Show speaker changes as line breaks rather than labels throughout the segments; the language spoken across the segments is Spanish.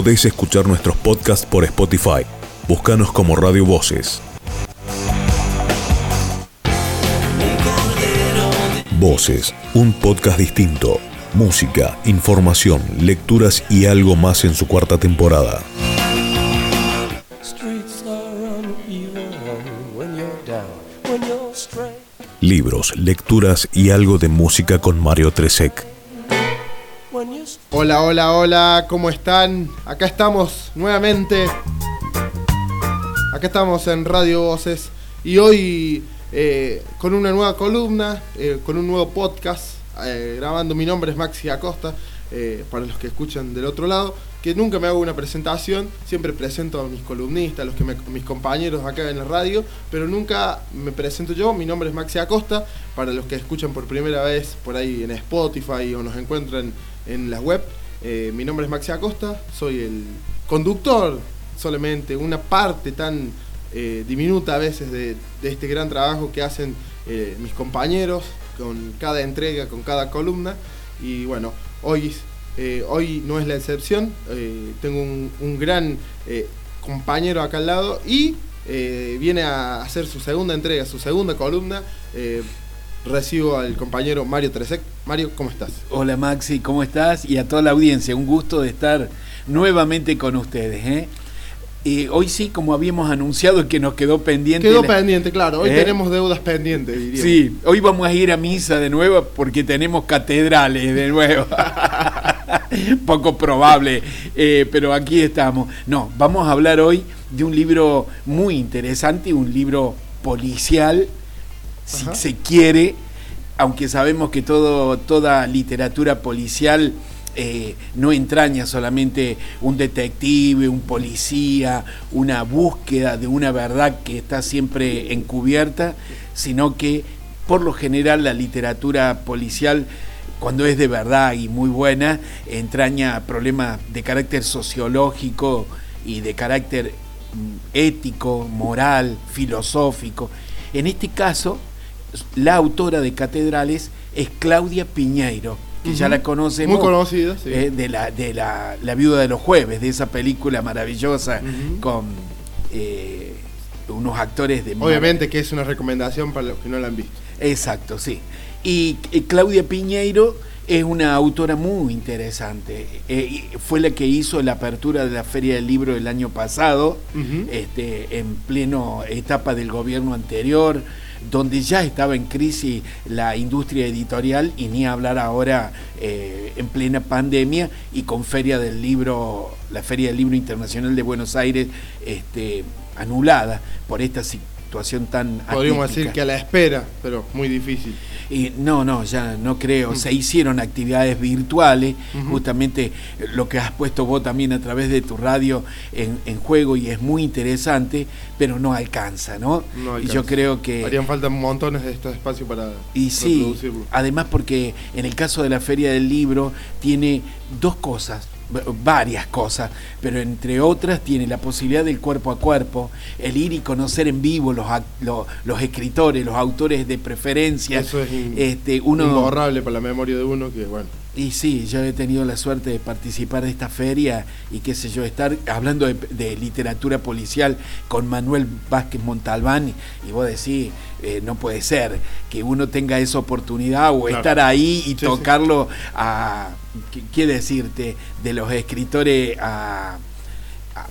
Podés escuchar nuestros podcasts por Spotify. Búscanos como Radio Voces. Voces, un podcast distinto. Música, información, lecturas y algo más en su cuarta temporada. Libros, lecturas y algo de música con Mario Tresek.
Hola, hola, hola, ¿cómo están? Acá estamos nuevamente. Acá estamos en Radio Voces y hoy eh, con una nueva columna, eh, con un nuevo podcast, eh, grabando. Mi nombre es Maxi Acosta, para los que escuchan del otro lado, que nunca me hago una presentación, siempre presento a mis columnistas, a los que mis compañeros acá en la radio, pero nunca me presento yo. Mi nombre es Maxi Acosta, para los que escuchan por primera vez por ahí en Spotify o nos encuentran en la web. mi nombre es Maxi Acosta, soy el conductor solamente, una parte tan eh, diminuta a veces de, este gran trabajo que hacen eh, mis compañeros con cada entrega, con cada columna. Y bueno, hoy, eh, hoy no es la excepción. tengo un, gran compañero acá al lado y viene a hacer su segunda entrega, su segunda columna. Recibo al compañero Mario Tresek. Mario, ¿cómo estás?
Hola Maxi, ¿cómo estás? Y a toda la audiencia, un gusto de estar nuevamente con ustedes. Y hoy sí, como habíamos anunciado, que nos quedó pendiente.
Quedó pendiente, claro. Hoy ¿Eh? tenemos deudas pendientes, diría.
Sí, hoy vamos a ir a misa de nuevo porque tenemos catedrales de nuevo. Poco probable, eh, pero aquí estamos. No, vamos a hablar hoy de un libro muy interesante, un libro policial, si se quiere, aunque sabemos que todo, toda literatura policial eh, no entraña solamente un detective, un policía, una búsqueda de una verdad que está siempre encubierta, sino que por lo general la literatura policial cuando es de verdad y muy buena, entraña problemas de carácter sociológico y de carácter mm, ético, moral, filosófico. En este caso, la autora de Catedrales es Claudia Piñeiro que ya la conocemos.
Muy conocida, sí.
Eh, de la, de la, Viuda de los Jueves, de esa película maravillosa con eh, unos actores de...
Obviamente que es una recomendación para los que no la han visto.
Exacto, sí. Y Claudia Piñeiro es una autora muy interesante. Eh, fue la que hizo la apertura de la Feria del Libro el año pasado, este, en pleno etapa del gobierno anterior donde ya estaba en crisis la industria editorial y ni hablar ahora eh, en plena pandemia y con Feria del Libro, la Feria del Libro Internacional de Buenos Aires este, anulada por esta tan...
Podríamos decir que a la espera, pero muy difícil.
Y no, no, ya no creo. Se hicieron actividades virtuales, justamente lo que has puesto vos también a través de tu radio en, juego y es muy interesante, pero no alcanza, ¿no? Y yo creo que...
Harían falta montones de estos espacios para
y sí, Además porque en el caso de la Feria del Libro tiene dos cosas varias cosas, pero entre otras tiene la posibilidad del cuerpo a cuerpo, el ir y conocer en vivo los, los, escritores, los autores de preferencia.
Eso es este, uno, imborrable para la memoria de uno que, bueno.
Y sí, yo he tenido la suerte de participar de esta feria y qué sé yo, estar hablando de, literatura policial con Manuel Vázquez Montalbán y vos decís, eh, no puede ser que uno tenga esa oportunidad o estar ahí y tocarlo a, ¿qué decirte? De los escritores a,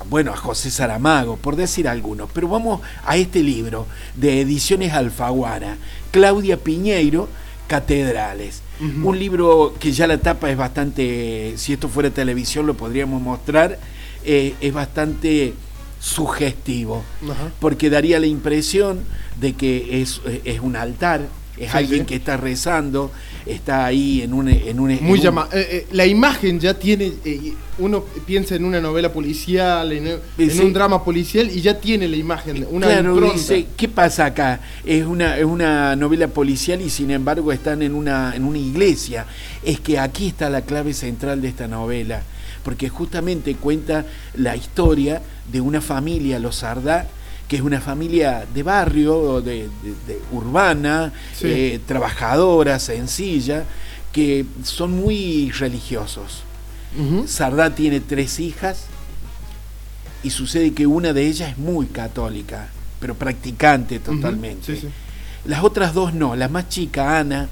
bueno, a José Saramago, por decir algunos. Pero vamos a este libro de Ediciones Alfaguara, Claudia Piñeiro, Catedrales. Un libro que ya la tapa es bastante, si esto fuera televisión lo podríamos mostrar, eh, es bastante sugestivo, porque daría la impresión de que es, es un altar, es alguien que está rezando, está ahí en un... En un
Muy eh, eh, la imagen ya tiene, eh, uno piensa en una novela policial, en, un drama policial y ya tiene la imagen, una
Claro, dice, ¿qué pasa acá? Es una, es una novela policial y sin embargo están en una, en una iglesia. Es que aquí está la clave central de esta novela, porque justamente cuenta la historia de una familia, los Sardá, que es una familia de barrio, de, urbana, eh, trabajadora, sencilla, que son muy religiosos. Sardá tiene tres hijas, y sucede que una de ellas es muy católica, pero practicante totalmente. Las otras dos no, la más chica, Ana,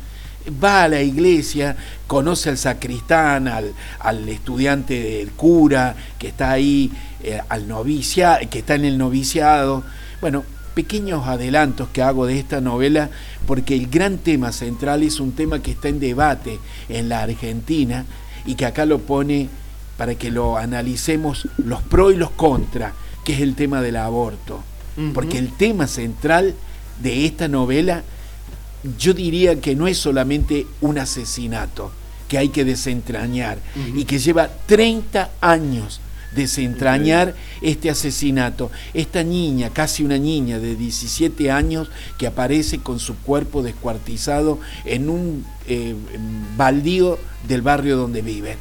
va a la iglesia, conoce al sacristán, al, al estudiante del cura que está ahí, eh, al novicia, que está en el noviciado. Bueno, pequeños adelantos que hago de esta novela, porque el gran tema central es un tema que está en debate en la Argentina y que acá lo pone para que lo analicemos los pros y los contras, que es el tema del aborto. Porque el tema central de esta novela, yo diría que no es solamente un asesinato que hay que desentrañar y que lleva 30 años desentrañar este asesinato. Esta niña, casi una niña de 17 años, que aparece con su cuerpo descuartizado en un eh, baldío del barrio donde vive.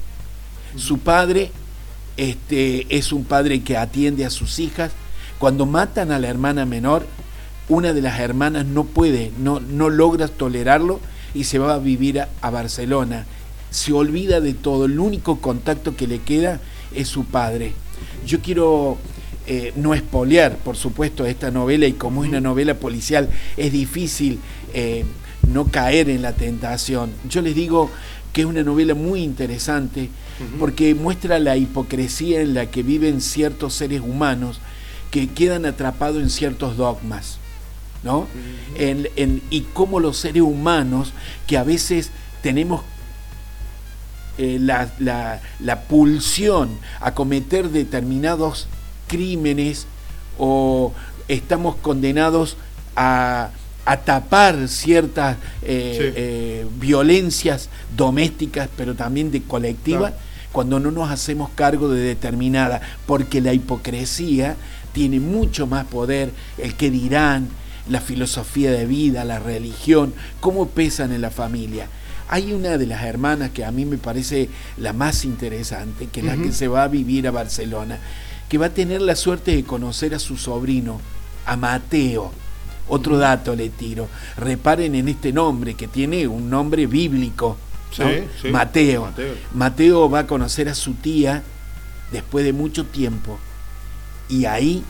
Su padre este, es un padre que atiende a sus hijas. Cuando matan a la hermana menor, una de las hermanas no puede, no, no logra tolerarlo y se va a vivir a, Barcelona. Se olvida de todo, el único contacto que le queda es su padre. Yo quiero eh, no espolear, por supuesto, esta novela y como es una novela policial es difícil eh, no caer en la tentación. Yo les digo que es una novela muy interesante porque muestra la hipocresía en la que viven ciertos seres humanos que quedan atrapados en ciertos dogmas. ¿No? y cómo los seres humanos, que a veces tenemos eh, la, pulsión a cometer determinados crímenes o estamos condenados a, tapar ciertas eh, eh, violencias domésticas, pero también de colectiva, cuando no nos hacemos cargo de determinada, porque la hipocresía tiene mucho más poder, el que dirán, la filosofía de vida, la religión, cómo pesan en la familia. Hay una de las hermanas que a mí me parece la más interesante, que es la que se va a vivir a Barcelona, que va a tener la suerte de conocer a su sobrino, a Mateo. Otro dato le tiro. Reparen en este nombre, que tiene un nombre bíblico. Mateo. Mateo. Mateo va a conocer a su tía después de mucho tiempo. Y ahí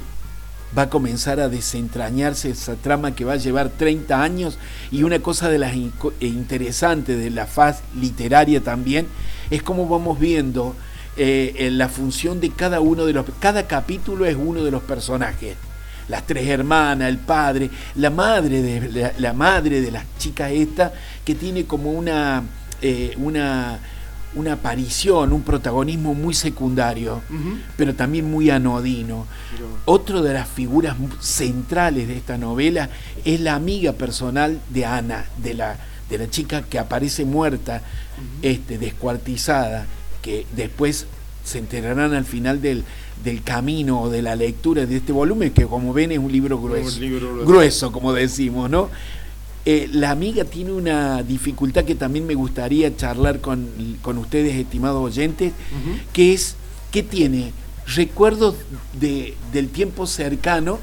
va a comenzar a desentrañarse esa trama que va a llevar 30 años y una cosa de las eh, interesantes de la faz literaria también es cómo vamos viendo eh, la función de cada uno de los cada capítulo es uno de los personajes. Las tres hermanas el padre la madre de la, madre de las chicas esta que tiene como una eh, una una aparición, un protagonismo muy secundario, pero también muy anodino. Otro de las figuras centrales de esta novela es la amiga personal de Ana, de la, de la chica que aparece muerta, este, descuartizada, que después se enterarán al final del, del camino o de la lectura de este volumen, que como ven es un libro grueso, grueso como decimos, ¿no? Eh, la amiga tiene una dificultad que también me gustaría charlar con, ustedes, estimados oyentes, que es que tiene recuerdos de, del tiempo cercano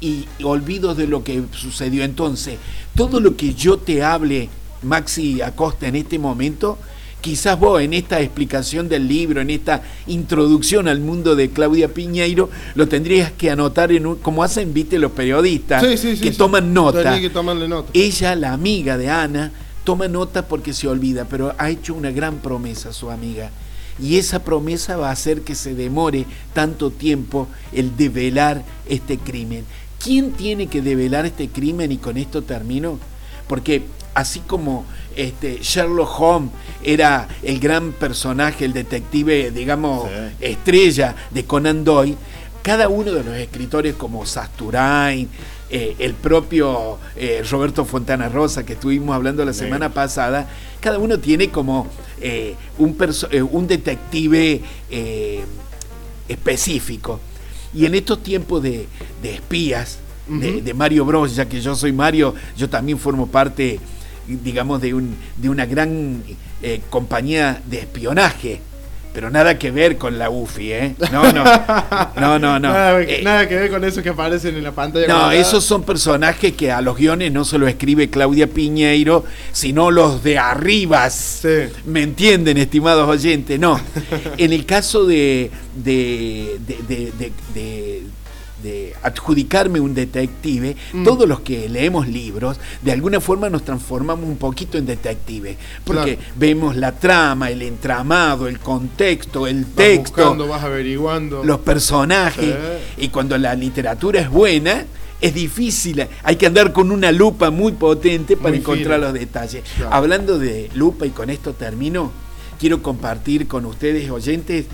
y olvidos de lo que sucedió. Entonces, todo lo que yo te hable, Maxi Acosta, en este momento, quizás vos en esta explicación del libro, en esta introducción al mundo de Claudia Piñeiro, lo tendrías que anotar en un, como hacen, viste, los periodistas que toman nota.
Que nota.
Ella, la amiga de Ana, toma nota porque se olvida, pero ha hecho una gran promesa su amiga. Y esa promesa va a hacer que se demore tanto tiempo el develar este crimen. ¿Quién tiene que develar este crimen? Y con esto termino. Porque así como este, Sherlock Holmes era el gran personaje, el detective, digamos, estrella de Conan Doyle, cada uno de los escritores como Sasturain, eh, el propio eh, Roberto Fontana Rosa, que estuvimos hablando la semana pasada, cada uno tiene como eh, un, un, detective específico. Y en estos tiempos de, espías, de, de, Mario Bros, ya que yo soy Mario, yo también formo parte digamos, de, un, de una gran eh, compañía de espionaje pero nada que ver con la UFI, ¿eh? No, no, no, no, no.
Nada,
Eh,
nada que ver con esos que aparecen en la pantalla.
no, esos son personajes que a los guiones no se lo escribe Claudia Piñeiro, sino los de arribas.
Sí.
¿Me entienden, estimados oyentes? No. En el caso de, de, de, de- de- adjudicarme un detective,
Mm.
todos los que leemos libros, de alguna forma nos transformamos un poquito en detective. Porque
Claro.
vemos la trama, el entramado, el contexto, el
Vas
texto
buscando, vas averiguando.
los personajes. Y cuando la literatura es buena, es difícil. Hay que andar con una lupa muy potente para
Muy
encontrar los detalles.
Claro.
Hablando de lupa, y con esto termino, quiero compartir con ustedes, oyentes,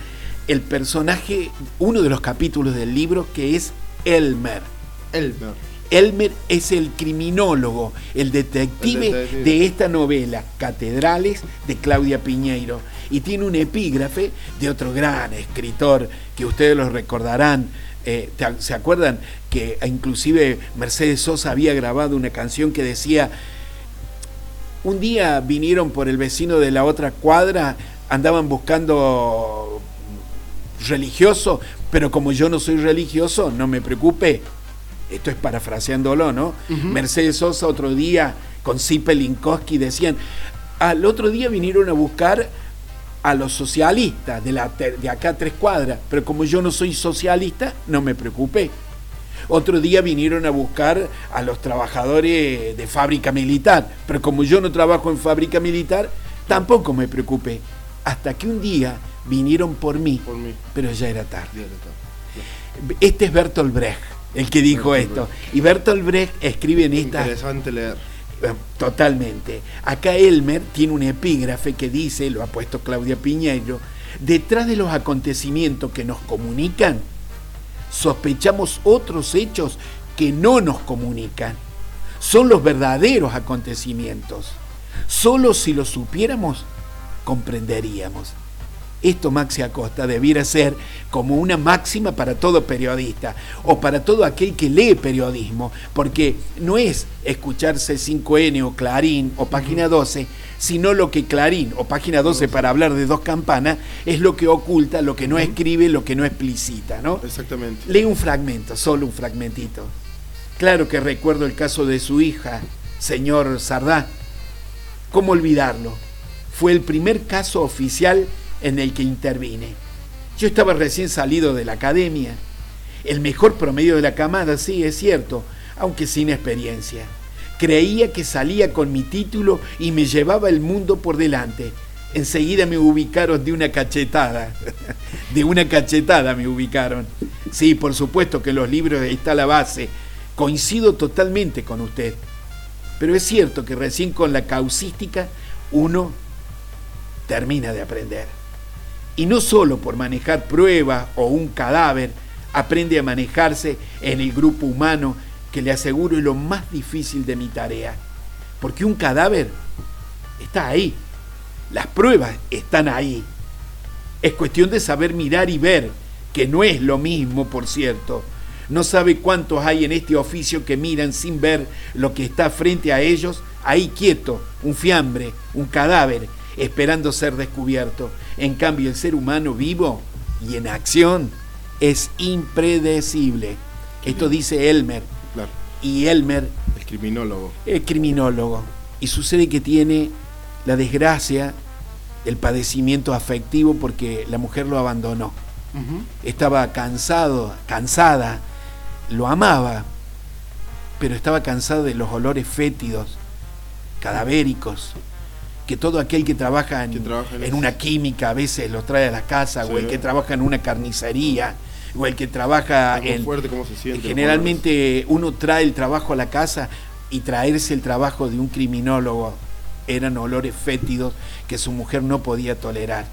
el personaje, uno de los capítulos del libro, que es Elmer.
Elmer.
Elmer es el criminólogo, el detective,
El detective.
de esta novela, Catedrales, de Claudia Piñeiro. Y tiene un epígrafe de otro gran escritor que ustedes lo recordarán. eh, ¿Se acuerdan que inclusive Mercedes Sosa había grabado una canción que decía, un día vinieron por el vecino de la otra cuadra, andaban buscando religioso, pero como yo no soy religioso, no me preocupe. Esto es parafraseándolo, ¿no? Mercedes Sosa otro día con Zipe Linkowski decían, al otro día vinieron a buscar a los socialistas de, la, de acá a tres cuadras, pero como yo no soy socialista, no me preocupé. Otro día vinieron a buscar a los trabajadores de fábrica militar, pero como yo no trabajo en fábrica militar, tampoco me preocupé. Hasta que un día vinieron por mí,
Por mí.
pero ya era tarde. Este es Bertolt Brecht, el que dijo
Bertolt
esto. Y Bertolt Brecht escribe en esta...
Interesante leer.
Eh, Totalmente. Acá Elmer tiene un epígrafe que dice, lo ha puesto Claudia Piñeiro, detrás de los acontecimientos que nos comunican, sospechamos otros hechos que no nos comunican. Son los verdaderos acontecimientos. Solo si lo supiéramos, comprenderíamos. Esto, Maxi Acosta, debiera ser como una máxima para todo periodista o para todo aquel que lee periodismo, porque no es escucharse 5N o Clarín o Página 12, sino lo que Clarín o Página 12 para hablar de dos campanas es lo que oculta, lo que no escribe, lo que no explicita, ¿no?
Exactamente.
Lee un fragmento, solo un fragmentito. Claro que recuerdo el caso de su hija, señor Sardá. ¿Cómo olvidarlo? Fue el primer caso oficial en el que intervine. Yo estaba recién salido de la academia. El mejor promedio de la camada, sí, es cierto, aunque sin experiencia. Creía que salía con mi título y me llevaba el mundo por delante. Enseguida me ubicaron de una cachetada. De una cachetada me ubicaron. Sí, por supuesto que los libros está la base. Coincido totalmente con usted. Pero es cierto que recién con la causística uno termina de aprender. Y no solo por manejar pruebas o un cadáver, aprende a manejarse en el grupo humano, que le aseguro es lo más difícil de mi tarea. Porque un cadáver está ahí. Las pruebas están ahí. Es cuestión de saber mirar y ver, que no es lo mismo, por cierto. No sabe cuántos hay en este oficio que miran sin ver lo que está frente a ellos, ahí quieto, un fiambre, un cadáver, esperando ser descubierto. En cambio, el ser humano vivo y en acción es impredecible. Esto dice Elmer.
Claro.
Y Elmer
El criminólogo.
es criminólogo. Y sucede que tiene la desgracia, el padecimiento afectivo porque la mujer lo abandonó. Estaba cansado, cansada, lo amaba, pero estaba cansado de los olores fétidos, cadavéricos, que todo aquel que trabaja en,
Que trabaja en
en
eso.
una química a veces los trae a la casa, o el que trabaja en una carnicería, o el que trabaja en,
fuerte, cómo se siente.
Generalmente uno trae el trabajo a la casa y traerse el trabajo de un criminólogo eran olores fétidos que su mujer no podía tolerar.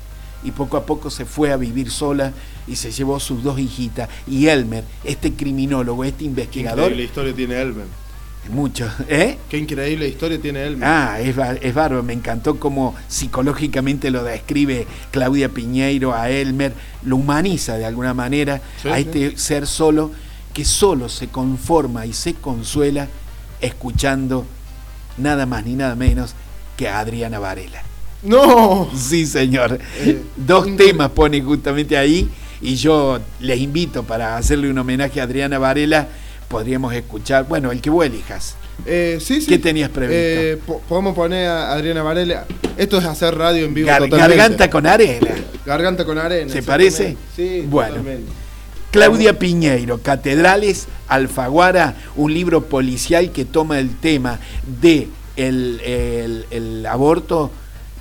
Y poco a poco se fue a vivir sola y se llevó sus dos hijitas. Y Elmer, este criminólogo, este
Qué
investigador,
increíble historia tiene Elmer.
Mucho, ¿eh?
Qué increíble historia tiene Elmer.
Ah, es, ba- es bárbaro, me encantó cómo psicológicamente lo describe Claudia Piñeiro a Elmer, lo humaniza de alguna manera
Sí,
a
sí.
este ser solo que solo se conforma y se consuela escuchando nada más ni nada menos que a Adriana Varela.
No.
Sí, señor.
Eh,
Dos
increíble.
temas pone justamente ahí y yo les invito para hacerle un homenaje a Adriana Varela. Podríamos escuchar, bueno, el que vos elijas.
Eh, sí, sí.
¿Qué tenías previsto?
Eh, po- podemos poner a Adriana Varela. Esto es hacer radio en vivo
Gar-
totalmente.
garganta con arena.
Garganta con arena.
¿Se parece?
Sí,
Bueno.
totalmente.
Claudia Piñeiro, Catedrales, Alfaguara, un libro policial que toma el tema de el, el- el aborto,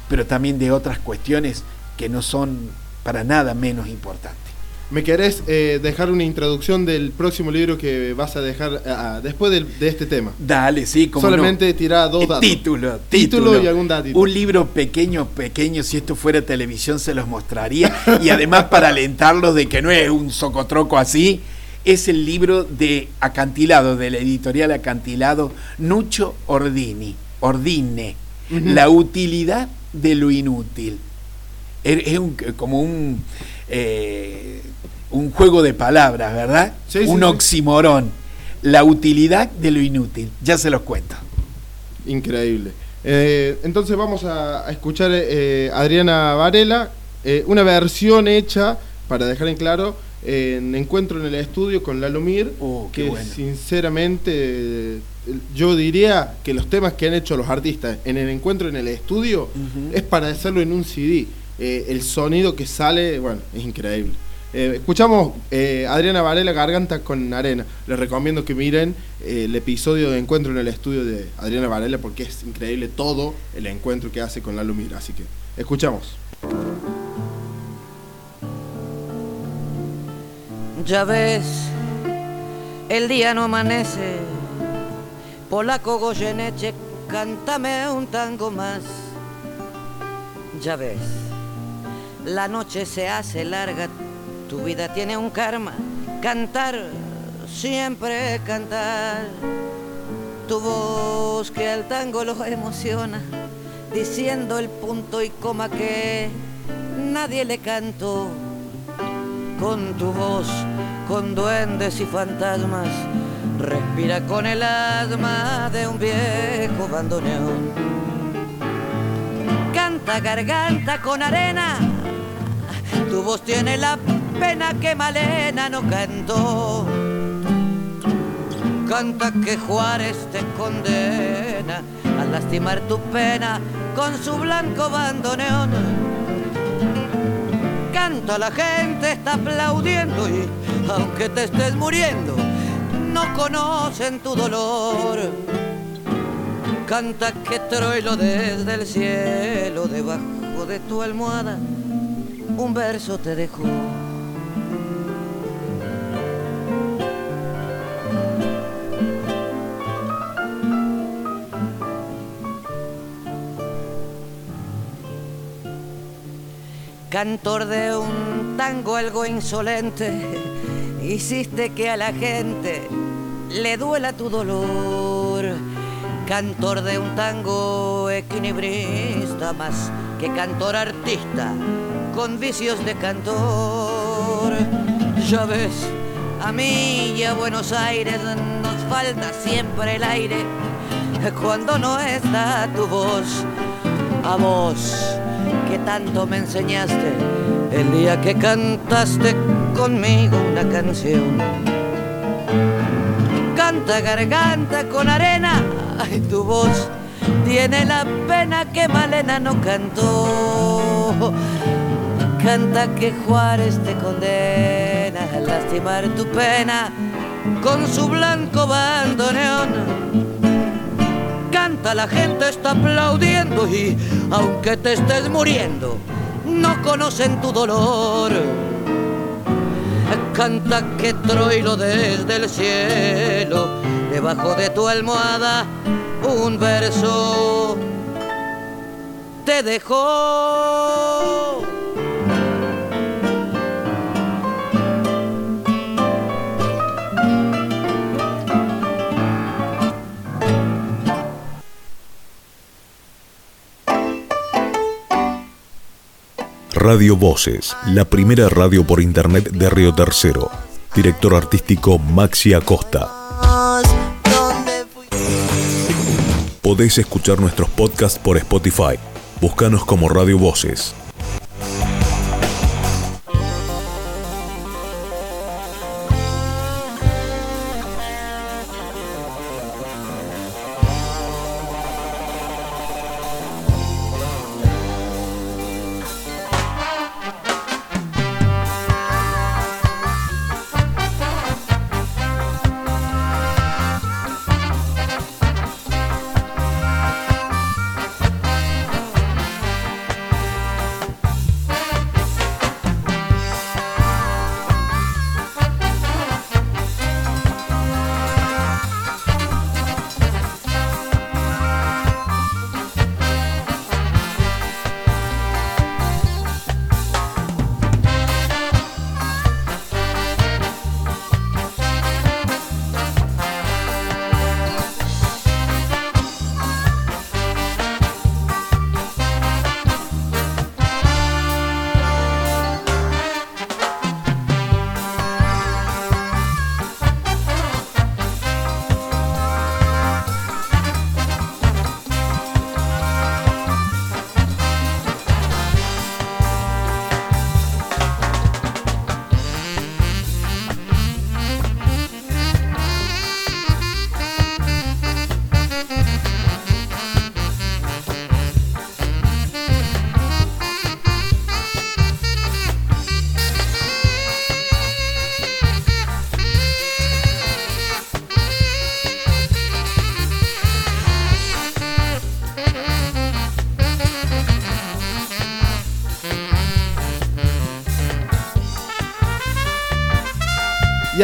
pero también de otras cuestiones que no son para nada menos importantes.
¿Me querés eh, dejar una introducción del próximo libro que vas a dejar ah, después del- de, este tema?
Dale, sí, como
Solamente tirá dos datos.
Título,
Título
título
y algún datito.
Un libro pequeño, pequeño, si esto fuera televisión se los mostraría. y además para alentarlos de que no es un socotroco así, es el libro de Acantilado, de la editorial Acantilado, Nucho Ordini, Ordine. La utilidad de lo inútil. Es es un- como un, eh, un juego de palabras, ¿verdad?
Sí,
un
sí.
oximorón. La utilidad de lo inútil. Ya se los cuento.
Increíble. Eh, entonces vamos a, a escuchar eh, Adriana Varela, eh, una versión hecha, para dejar en claro, en Encuentro en el Estudio con Lalo Mir,
Oh,
que
bueno.
sinceramente yo diría que los temas que han hecho los artistas en el Encuentro en el Estudio es para hacerlo en un CD. Eh, el sonido que sale, bueno, es increíble. Eh, escuchamos eh, Adriana Varela Garganta con Arena. Les recomiendo que miren eh, el episodio de Encuentro en el estudio de Adriana Varela porque es increíble todo el encuentro que hace con Lalo Mira. Así que escuchamos.
Ya ves, el día no amanece. Polaco Goyeneche, cántame un tango más. Ya ves, la noche se hace larga, tu vida tiene un karma. Cantar, siempre cantar. Tu voz que al tango lo emociona, diciendo el punto y coma que nadie le cantó con tu voz, con duendes y fantasmas, respira con el asma de un viejo bandoneón. Canta garganta con arena, tu voz tiene la pena que Malena no cantó. Canta que Juárez te condena a lastimar tu pena con su blanco bandoneón canta, la gente está aplaudiendo y aunque te estés muriendo, no conocen tu dolor. Canta que Troilo desde el cielo, debajo de tu almohada, un verso te dejó. Cantor de un tango algo insolente, hiciste que a la gente le duela tu dolor. Cantor de un tango equilibrista, más que cantor artista, con vicios de cantor. Ya ves, a mí y a Buenos Aires nos falta siempre el aire cuando no está tu voz. A vos que tanto me enseñaste el día que cantaste conmigo una canción. Canta garganta con arena, ay, tu voz tiene la pena que Malena no cantó. Canta que Juárez te condena a lastimar tu pena con su blanco bandoneón canta, la gente está aplaudiendo y aunque te estés muriendo, no conocen tu dolor. Canta que Troilo desde el cielo, debajo de tu almohada, un verso te dejó.
Radio Voces, la primera radio por internet de Río Tercero. Director artístico Maxi Acosta. Podés escuchar nuestros podcasts por Spotify. Búscanos como Radio Voces.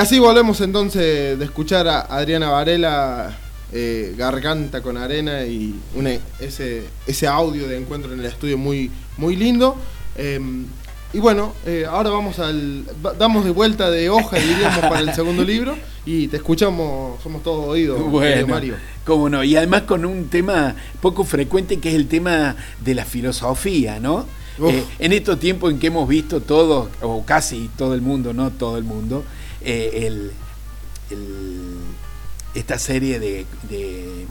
Así volvemos entonces de escuchar a Adriana Varela, eh, Garganta con Arena y una- ese, ese audio de encuentro en el estudio muy, muy lindo. Eh, y bueno, eh, ahora vamos al. damos de vuelta de hoja, diríamos, para el segundo libro. Y te escuchamos, somos todos oídos,
Bueno,
Mario.
cómo no. Y además con un tema poco frecuente que es el tema de la filosofía, ¿no? Eh, en estos tiempos en que hemos visto todos, o casi todo el mundo, no todo el mundo, eh, el, el- esta serie de, de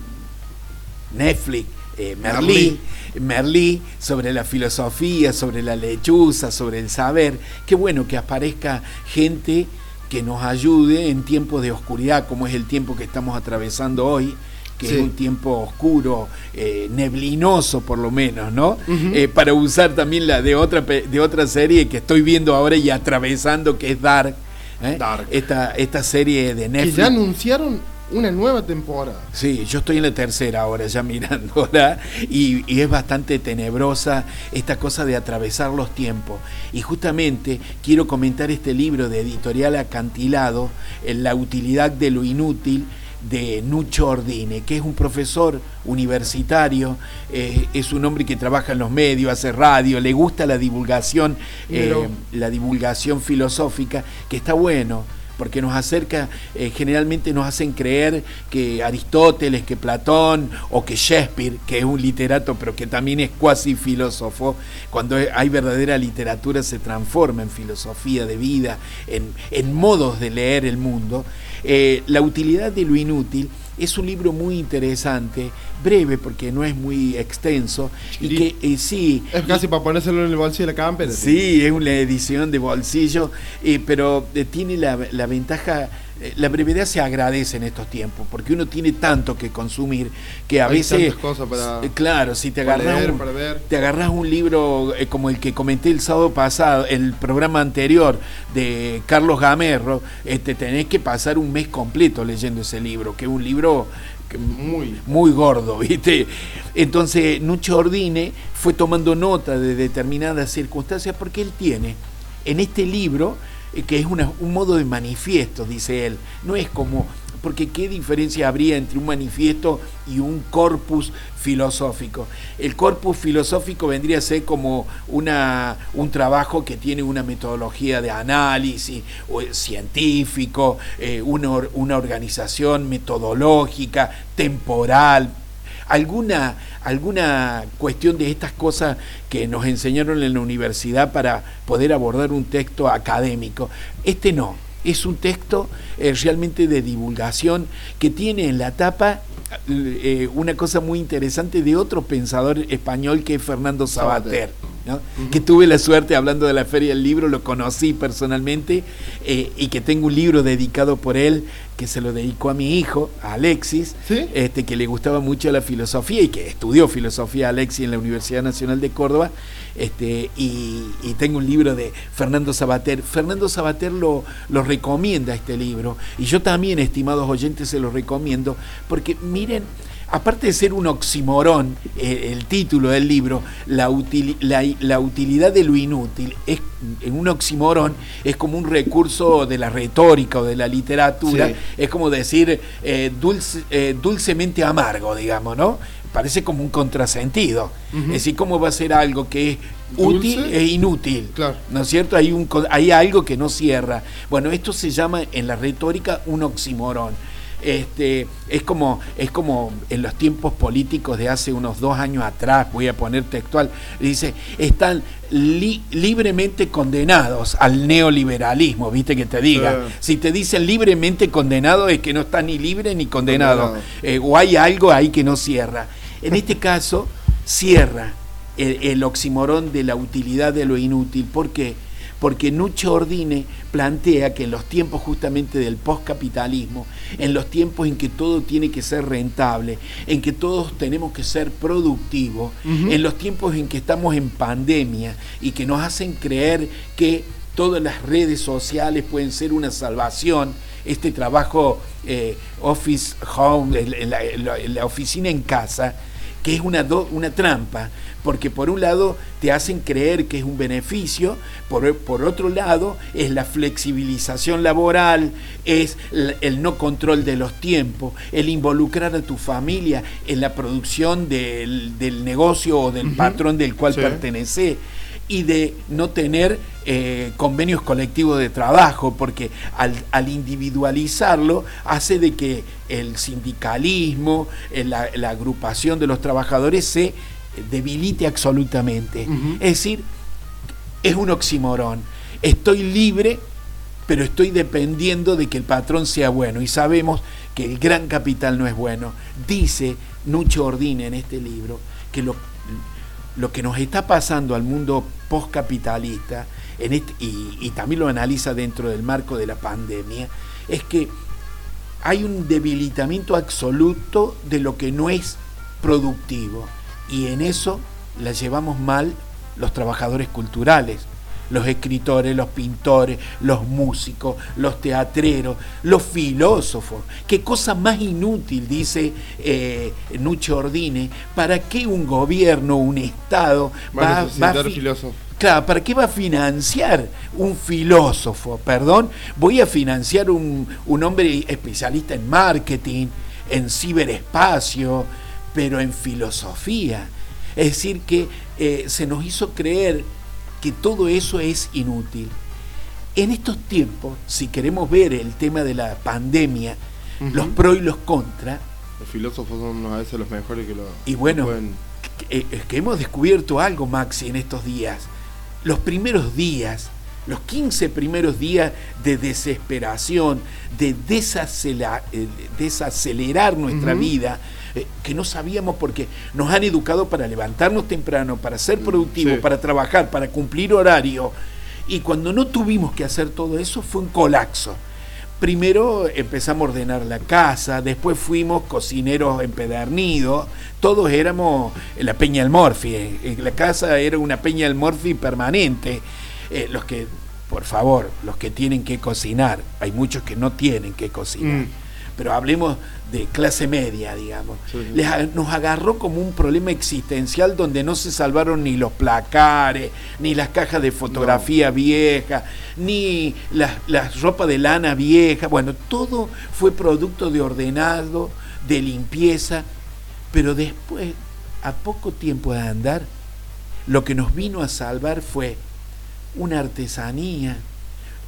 Netflix, eh, Merlí, Merlí, sobre la filosofía, sobre la lechuza, sobre el saber. Qué bueno que aparezca gente que nos ayude en tiempos de oscuridad, como es el tiempo que estamos atravesando hoy, que
Sí.
es un tiempo oscuro, eh, neblinoso por lo menos, ¿no? Eh, para usar también la de otra, de otra serie que estoy viendo ahora y atravesando, que es Dark. ¿Eh?
Dark.
Esta, esta serie de
Que
Netflix.
ya anunciaron una nueva temporada.
Sí, yo estoy en la tercera ahora ya mirándola y, y es bastante tenebrosa esta cosa de atravesar los tiempos. Y justamente quiero comentar este libro de editorial acantilado, en La utilidad de lo inútil, de Nucho Ordine, que es un profesor universitario, eh, es un hombre que trabaja en los medios, hace radio, le gusta la divulgación, eh, la divulgación filosófica, que está bueno porque nos acerca, eh, generalmente nos hacen creer que Aristóteles, que Platón o que Shakespeare, que es un literato pero que también es cuasi filósofo, cuando hay verdadera literatura se transforma en filosofía de vida, en, en modos de leer el mundo. Eh, la utilidad de lo inútil es un libro muy interesante, breve porque no es muy extenso, y que eh, sí...
Es casi para ponérselo en el bolsillo de la campera.
Sí, es una edición de bolsillo, eh, pero eh, tiene la, la ventaja, la brevedad se agradece en estos tiempos, porque uno tiene tanto que consumir que a
Hay
veces...
tantas cosas para-
eh, claro, si te agarras,
leer,
un, te agarras un libro eh, como el que comenté el sábado pasado, el programa anterior de Carlos Gamerro, este, tenés que pasar un mes completo leyendo ese libro, que es un libro...
Muy.
muy gordo, ¿viste? Entonces, Nucho Ordine fue tomando nota de determinadas circunstancias porque él tiene en este libro, eh, que es un modo de manifiesto, dice él, no es como, porque qué diferencia habría entre un manifiesto y un corpus filosófico. El corpus filosófico vendría a ser como una, un trabajo que tiene una metodología de análisis eh, científico, eh, una, una organización metodológica, temporal, alguna, alguna cuestión de estas cosas que nos enseñaron en la universidad para poder abordar un texto académico. Este no. es un texto eh, realmente de divulgación que tiene en la tapa eh, una cosa muy interesante de otro pensador español que es Fernando Sabater. Que tuve la suerte, hablando de la Feria del Libro, lo conocí personalmente eh, y que tengo un libro dedicado por él que se lo dedicó a mi hijo, a Alexis, este, que le gustaba mucho la filosofía y que estudió filosofía Alexis en la Universidad Nacional de Córdoba, este, y, tengo un libro de Fernando Sabater. Fernando Sabater lo, lo recomienda este libro, y yo también, estimados oyentes, se lo recomiendo, porque miren, aparte de ser un oximorón, eh, el título del libro, la, la, utilidad de lo inútil, es, en un oximorón es como un recurso de la retórica o de la literatura, es como decir eh, dulce, eh, dulcemente amargo, digamos, ¿no? Parece como un contrasentido. Es decir, ¿cómo va a ser algo que es útil e inútil? ¿No es cierto? Hay, un, hay algo que no cierra. Bueno, esto se llama en la retórica un oximorón este, es, como, es como en los tiempos políticos de hace unos dos años atrás, voy a poner textual, dice, están libremente condenados al neoliberalismo, viste que te diga. Si te dicen libremente condenado es que no está ni libre ni condenado, eh, o hay algo ahí que no cierra. En este caso, cierra el, el oximorón de la utilidad de lo inútil. ¿Por qué? Porque Nucho Ordine plantea que en los tiempos justamente del postcapitalismo, en los tiempos en que todo tiene que ser rentable, en que todos tenemos que ser productivos, en los tiempos en que estamos en pandemia y que nos hacen creer que todas las redes sociales pueden ser una salvación, este trabajo eh, office home, la, oficina en casa, que es una, una trampa, porque por un lado te hacen creer que es un beneficio, por, por otro lado es la flexibilización laboral, es el, no control de los tiempos, el involucrar a tu familia en la producción del, negocio o del patrón del cual pertenece y de no tener eh, convenios colectivos de trabajo, porque al, al, individualizarlo hace de que el sindicalismo, eh, la, la agrupación de los trabajadores se debilite absolutamente. Es decir, es un oximorón. Estoy libre, pero estoy dependiendo de que el patrón sea bueno. Y sabemos que el gran capital no es bueno. Dice Nucho Ordine en este libro que lo, lo que nos está pasando al mundo postcapitalista, en este, y, y también lo analiza dentro del marco de la pandemia, es que hay un debilitamiento absoluto de lo que no es productivo. Y en eso la llevamos mal los trabajadores culturales, los escritores, los pintores, los músicos, los teatreros, los filósofos. Qué cosa más inútil, dice eh, Nucho Ordine, ¿para qué un gobierno, un Estado
va, va a... filósofo.
Claro, ¿para qué va a financiar un filósofo? Perdón, voy a financiar un, un hombre especialista en marketing, en ciberespacio, pero en filosofía. Es decir, que eh, se nos hizo creer que todo eso es inútil. En estos tiempos, si queremos ver el tema de la pandemia, los pros y los contras.
Los filósofos son a veces los mejores que lo.
Y bueno, eh, es que hemos descubierto algo, Maxi, en estos días. Los primeros días, los 15 primeros días de desesperación, de desacelerar, eh, desacelerar nuestra vida, eh, que no sabíamos porque nos han educado para levantarnos temprano, para ser mm, productivos, para trabajar, para cumplir horario. Y cuando no tuvimos que hacer todo eso fue un colapso. Primero empezamos a ordenar la casa, después fuimos cocineros empedernidos, todos éramos la Peña del eh, la casa era una Peña del permanente. Eh, los que, por favor, los que tienen que cocinar, hay muchos que no tienen que cocinar. Mm. pero hablemos de clase media, digamos, nos agarró como un problema existencial donde no se salvaron ni los placares, ni las cajas de fotografía vieja, ni las la ropa de lana vieja, bueno, todo fue producto de ordenado, de limpieza, pero después, a poco tiempo de andar, lo que nos vino a salvar fue una artesanía,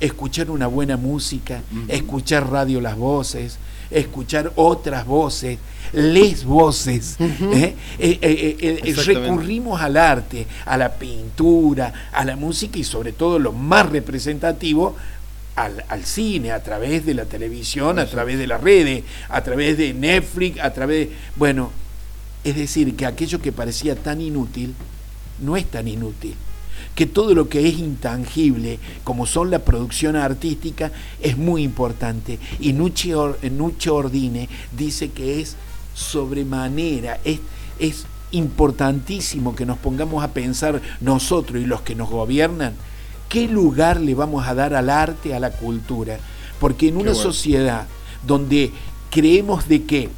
escuchar una buena música, escuchar radio las voces, escuchar otras voces, les voces. ¿eh? Eh, eh, recurrimos al arte, a la pintura, a la música y sobre todo lo más representativo, al, al, cine, a través de la televisión, a través de las redes, a través de Netflix, a través de... Bueno, es decir, que aquello que parecía tan inútil, no es tan inútil. Que todo lo que es intangible, como son la producción artística, es muy importante. Y Nucci, Ordine dice que es sobremanera, es, es importantísimo que nos pongamos a pensar nosotros y los que nos gobiernan, qué lugar le vamos a dar al arte, a la cultura. Porque en una sociedad donde creemos de que...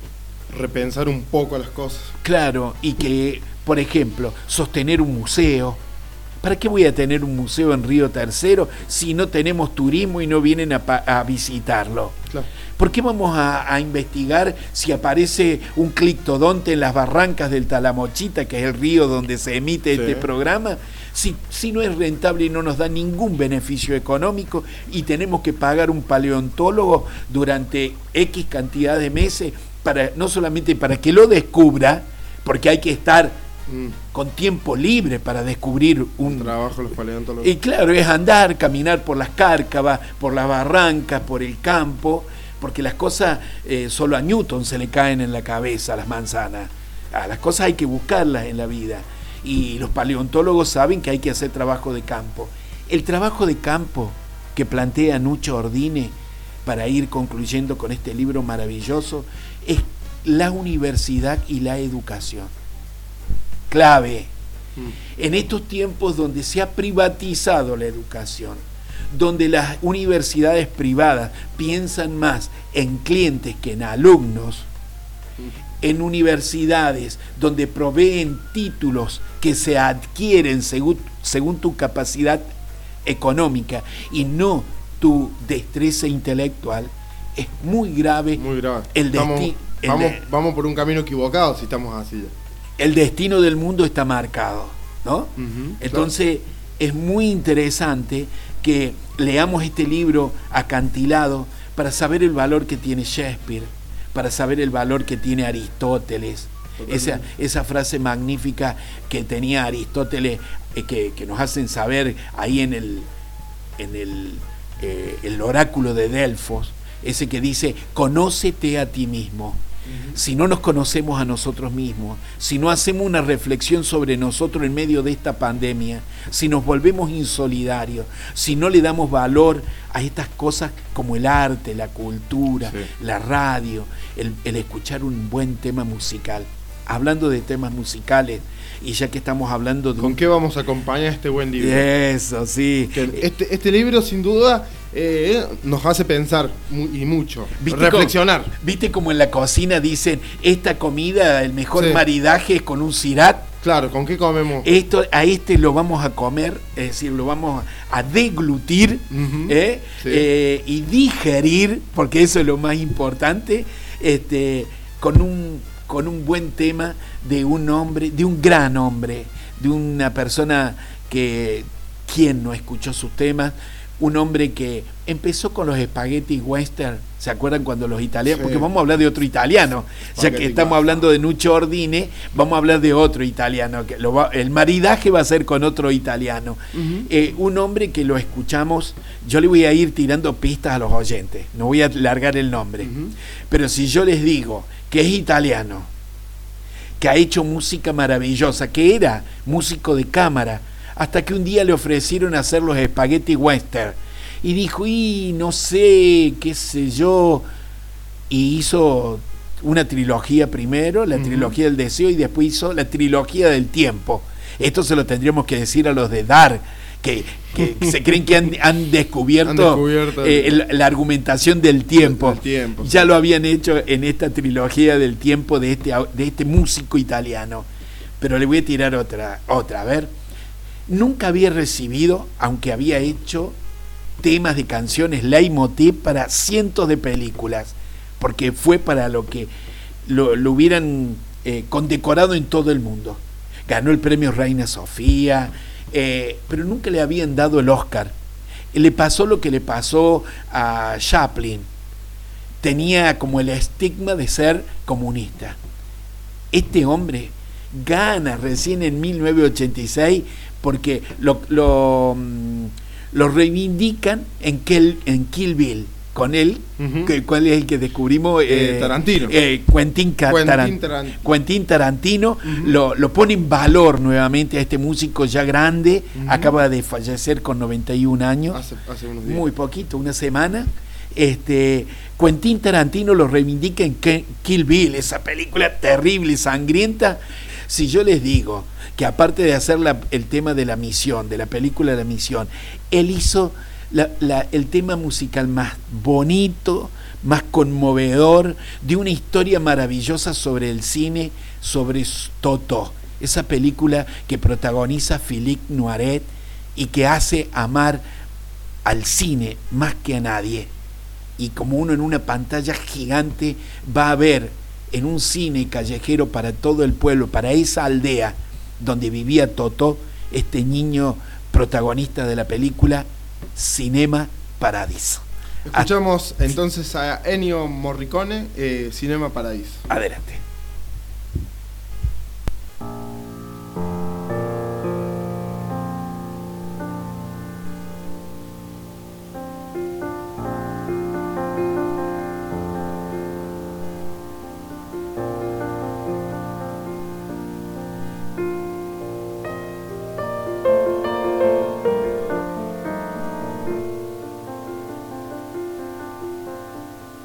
Repensar un poco las cosas.
Claro, y que, por ejemplo, sostener un museo. ¿Para qué voy a tener un museo en Río Tercero si no tenemos turismo y no vienen a, visitarlo? Claro. ¿Por qué vamos a, investigar si aparece un clictodonte en las barrancas del Talamochita, que es el río donde se emite este programa? Si, si no es rentable y no nos da ningún beneficio económico y tenemos que pagar un paleontólogo durante X cantidad de meses, para, no solamente para que lo descubra, porque hay que estar mm. con tiempo libre para descubrir un
trabajo los paleontólogos.
Y claro, es andar, caminar por las cárcavas, por las barrancas, por el campo, porque las cosas eh, solo a Newton se le caen en la cabeza, las manzanas. Ah, las cosas hay que buscarlas en la vida. Y los paleontólogos saben que hay que hacer trabajo de campo. El trabajo de campo que plantea Nucho Ordine, para ir concluyendo con este libro maravilloso, es la universidad y la educación. Clave. Mm. En estos tiempos donde se ha privatizado la educación, donde las universidades privadas piensan más en clientes que en alumnos, en universidades donde proveen títulos que se adquieren según, según tu capacidad económica y no tu destreza intelectual, es muy grave,
muy grave.
el
destino. Vamos, vamos, por un camino equivocado si estamos así.
El destino del mundo está marcado, ¿no? Entonces es muy interesante que leamos este libro acantilado para saber el valor que tiene Shakespeare, para saber el valor que tiene Aristóteles. Esa, esa, frase magnífica que tenía Aristóteles, eh, que, nos hacen saber ahí en el, en el, eh, el oráculo de Delfos, ese que dice, conócete a ti mismo si no nos conocemos a nosotros mismos, si no hacemos una reflexión sobre nosotros en medio de esta pandemia, si nos volvemos insolidarios, si no le damos valor a estas cosas como el arte, la cultura, la radio, el, escuchar un buen tema musical. Hablando de temas musicales, y ya que estamos hablando de...
¿Con qué vamos a acompañar este buen libro?
Eso, sí.
Este, este libro sin duda eh, nos hace pensar y mucho, reflexionar.
¿Viste como en la cocina dicen, esta comida, el mejor maridaje es con un cirat?
Claro, ¿con qué comemos?
Esto, a este lo vamos a comer, es decir, lo vamos a deglutir ¿eh? Eh, y digerir, porque eso es lo más importante, este, con, un, con un buen tema de un hombre, de un gran hombre, de una persona que, quien no escuchó sus temas? un hombre que empezó con los espaguetis western, ¿se acuerdan cuando los italianos? Porque vamos a hablar de otro italiano, ya que estamos hablando de Nucho Ordine, vamos a hablar de otro italiano, que el maridaje va a ser con otro italiano. Eh, un hombre que lo escuchamos, yo le voy a ir tirando pistas a los oyentes, no voy a largar el nombre, pero si yo les digo que es italiano, que ha hecho música maravillosa, que era músico de cámara, hasta que un día le ofrecieron hacer los espagueti western. Y dijo, y no sé, qué sé yo. Y hizo una trilogía primero, la trilogía del deseo, y después hizo la trilogía del tiempo. Esto se lo tendríamos que decir a los de Dar, que, se creen que han, descubierto, eh, la argumentación del tiempo. ya lo habían hecho en esta trilogía del tiempo de este, de este músico italiano. Pero le voy a tirar otra, otra, a ver. Nunca había recibido, aunque había hecho temas de canciones leitmotiv para cientos de películas, porque fue para lo que lo, hubieran eh, condecorado en todo el mundo. Ganó el premio Reina Sofía, eh, pero nunca le habían dado el Oscar. Le pasó lo que le pasó a Chaplin. Tenía como el estigma de ser comunista. Este hombre gana recién en 1986 porque lo, lo, mm, lo reivindican en Kill, en Kill Bill con él, que, cuál es el que descubrimos
Eh, Tarantino.
eh, Quentin, Ca-
Quentin
Taran-
Taran-
Quentin Tarantino lo, lo pone en valor nuevamente a este músico ya grande, acaba de fallecer con 91 años
Hace, hace unos días.
muy poquito, una semana. Este, Quentin Tarantino lo reivindica en Kill Bill, esa película terrible, sangrienta. Si yo les digo que aparte de hacer la- el tema de la misión, de la película de la misión, él hizo el tema musical más bonito, más conmovedor, de una historia maravillosa sobre el cine, sobre Toto, esa película que protagoniza Philippe Noiret y que hace amar al cine más que a nadie. Y como uno en una pantalla gigante va a ver en un cine callejero para todo el pueblo, para esa aldea donde vivía Toto, este niño protagonista de la película, Cinema Paradiso.
Escuchamos entonces a Ennio Morricone, eh, Cinema Paradiso.
Adelante.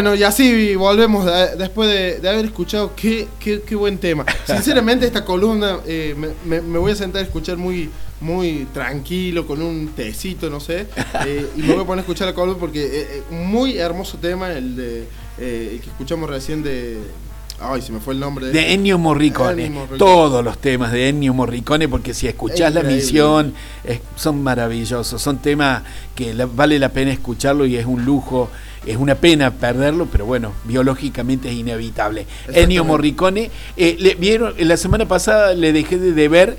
Bueno, y así volvemos de- después de, de haber escuchado qué, qué, qué buen tema. Sinceramente, esta columna eh, me, voy a sentar a escuchar muy, muy tranquilo, con un tecito, no sé. eh, y me voy a poner a escuchar la columna porque eh, eh, un muy hermoso tema, el de eh, el que escuchamos recién de. Ay, se me fue el nombre de.
De Ennio Morricone.
Ennio Morricone.
Todos los temas de Ennio Morricone, porque si escuchás la misión, es- son maravillosos. Son temas que la- vale la pena escucharlo y es un lujo. Es una pena perderlo, pero bueno, biológicamente es inevitable. Ennio Morricone, eh, le, vieron, la semana pasada le dejé de deber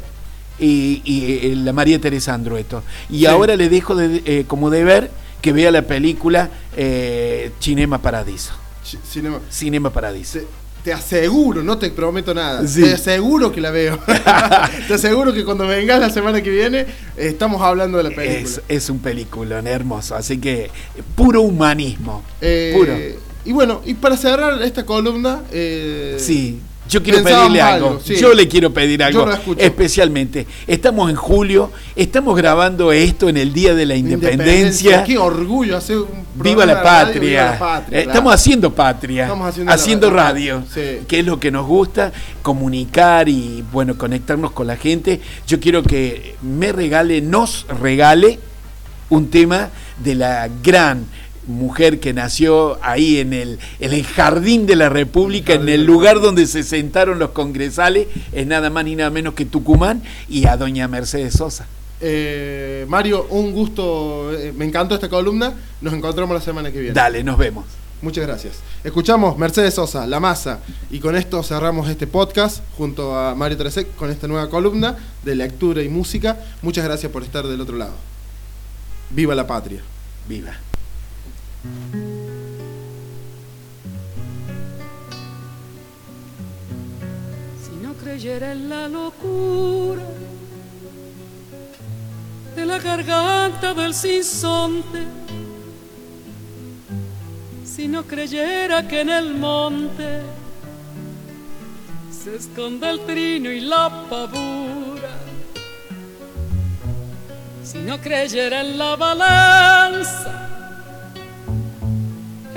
y, y, eh, la María Teresa Andrueto. Y
Sí.
ahora le dejo de- eh, como deber que vea la película eh, Cinema Paradiso.
Ch- Cinema.
Cinema Paradiso.
Te, te aseguro, no te prometo nada.
Sí.
Te aseguro que la veo. te aseguro que cuando vengas la semana que viene, estamos hablando de la película.
Es, es un peliculón hermoso, así que puro humanismo.
Eh,
puro.
Y bueno, y para cerrar esta columna. eh,
Sí, yo quiero pedirle algo.
algo, sí.
Yo le quiero pedir algo.
lo.
Especialmente, estamos en julio, estamos grabando esto en el Día de la Independencia.
Qué orgullo hacer un
Viva la
de radio,
patria.
viva la patria,
Eh. Estamos haciendo patria.
Estamos haciendo
radio.
radio. Sí.
Que es lo que nos gusta, comunicar y bueno, conectarnos con la gente. Yo quiero que me regale, nos regale un tema de la gran mujer que nació ahí en el, en el jardín de la República, en el lugar donde se sentaron los congresales, es nada más ni nada menos que Tucumán, y a doña Mercedes Sosa.
Eh, Mario, un gusto. eh, me encantó esta columna. Nos encontramos la semana que viene.
Dale, nos vemos.
Muchas gracias. Escuchamos Mercedes Sosa, La Masa, y con esto cerramos este podcast junto a Mario Tresek con esta nueva columna de lectura y música. Muchas gracias por estar del otro lado. Viva la patria.
Viva.
Si no creyera en la locura de la garganta del sinsonte, si no creyera que en el monte se esconde el trino y la pavura, si no creyera en la balanza,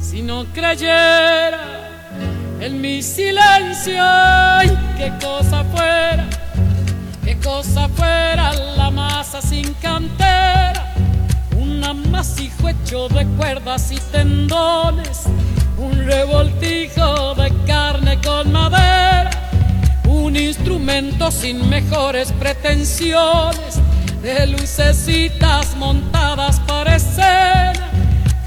si no creyera en mi silencio, qué cosa fuera, qué cosa fuera la masa sin cantera, un amasijo hecho de cuerdas y tendones, un revoltijo de carne con madera, un instrumento sin mejores pretensiones, de lucecitas montadas para escena.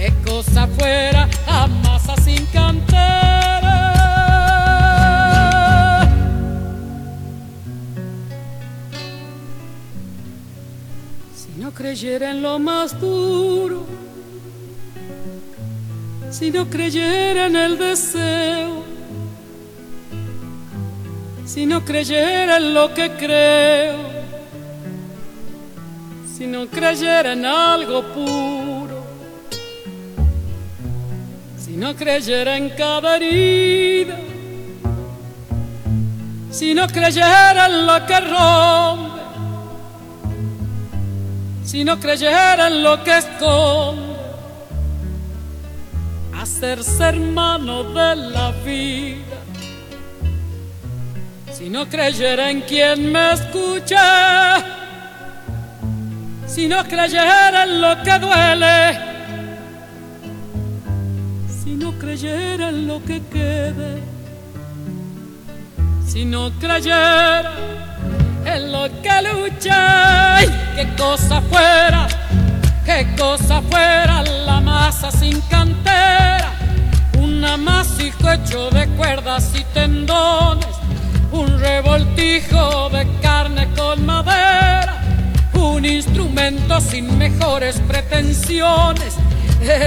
qué cosa fuera a masa sin cantera. Si no creyera en lo más duro, si no creyera en el deseo, si no creyera en lo que creo, si no creyera en algo puro, si no creyera en cada herida, si no creyera en lo que rompe, si no creyera en lo que esconde, hacerse hermano de la vida. Si no creyera en quien me escucha, si no creyera en lo que duele, creyera en lo que quede, si no creyera en lo que luché, qué cosa fuera, qué cosa fuera la masa sin cantera, un amasijo hecho de cuerdas y tendones, un revoltijo de carne con madera, un instrumento sin mejores pretensiones,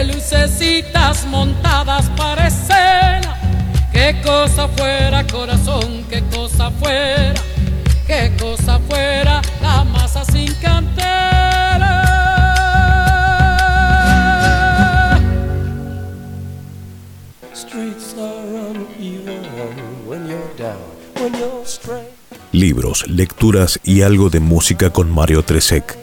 lucecitas montadas para qué cosa fuera corazón, qué cosa fuera qué cosa fuera la masa sin cantera.
Libros, lecturas y algo de música con Mario Tresek.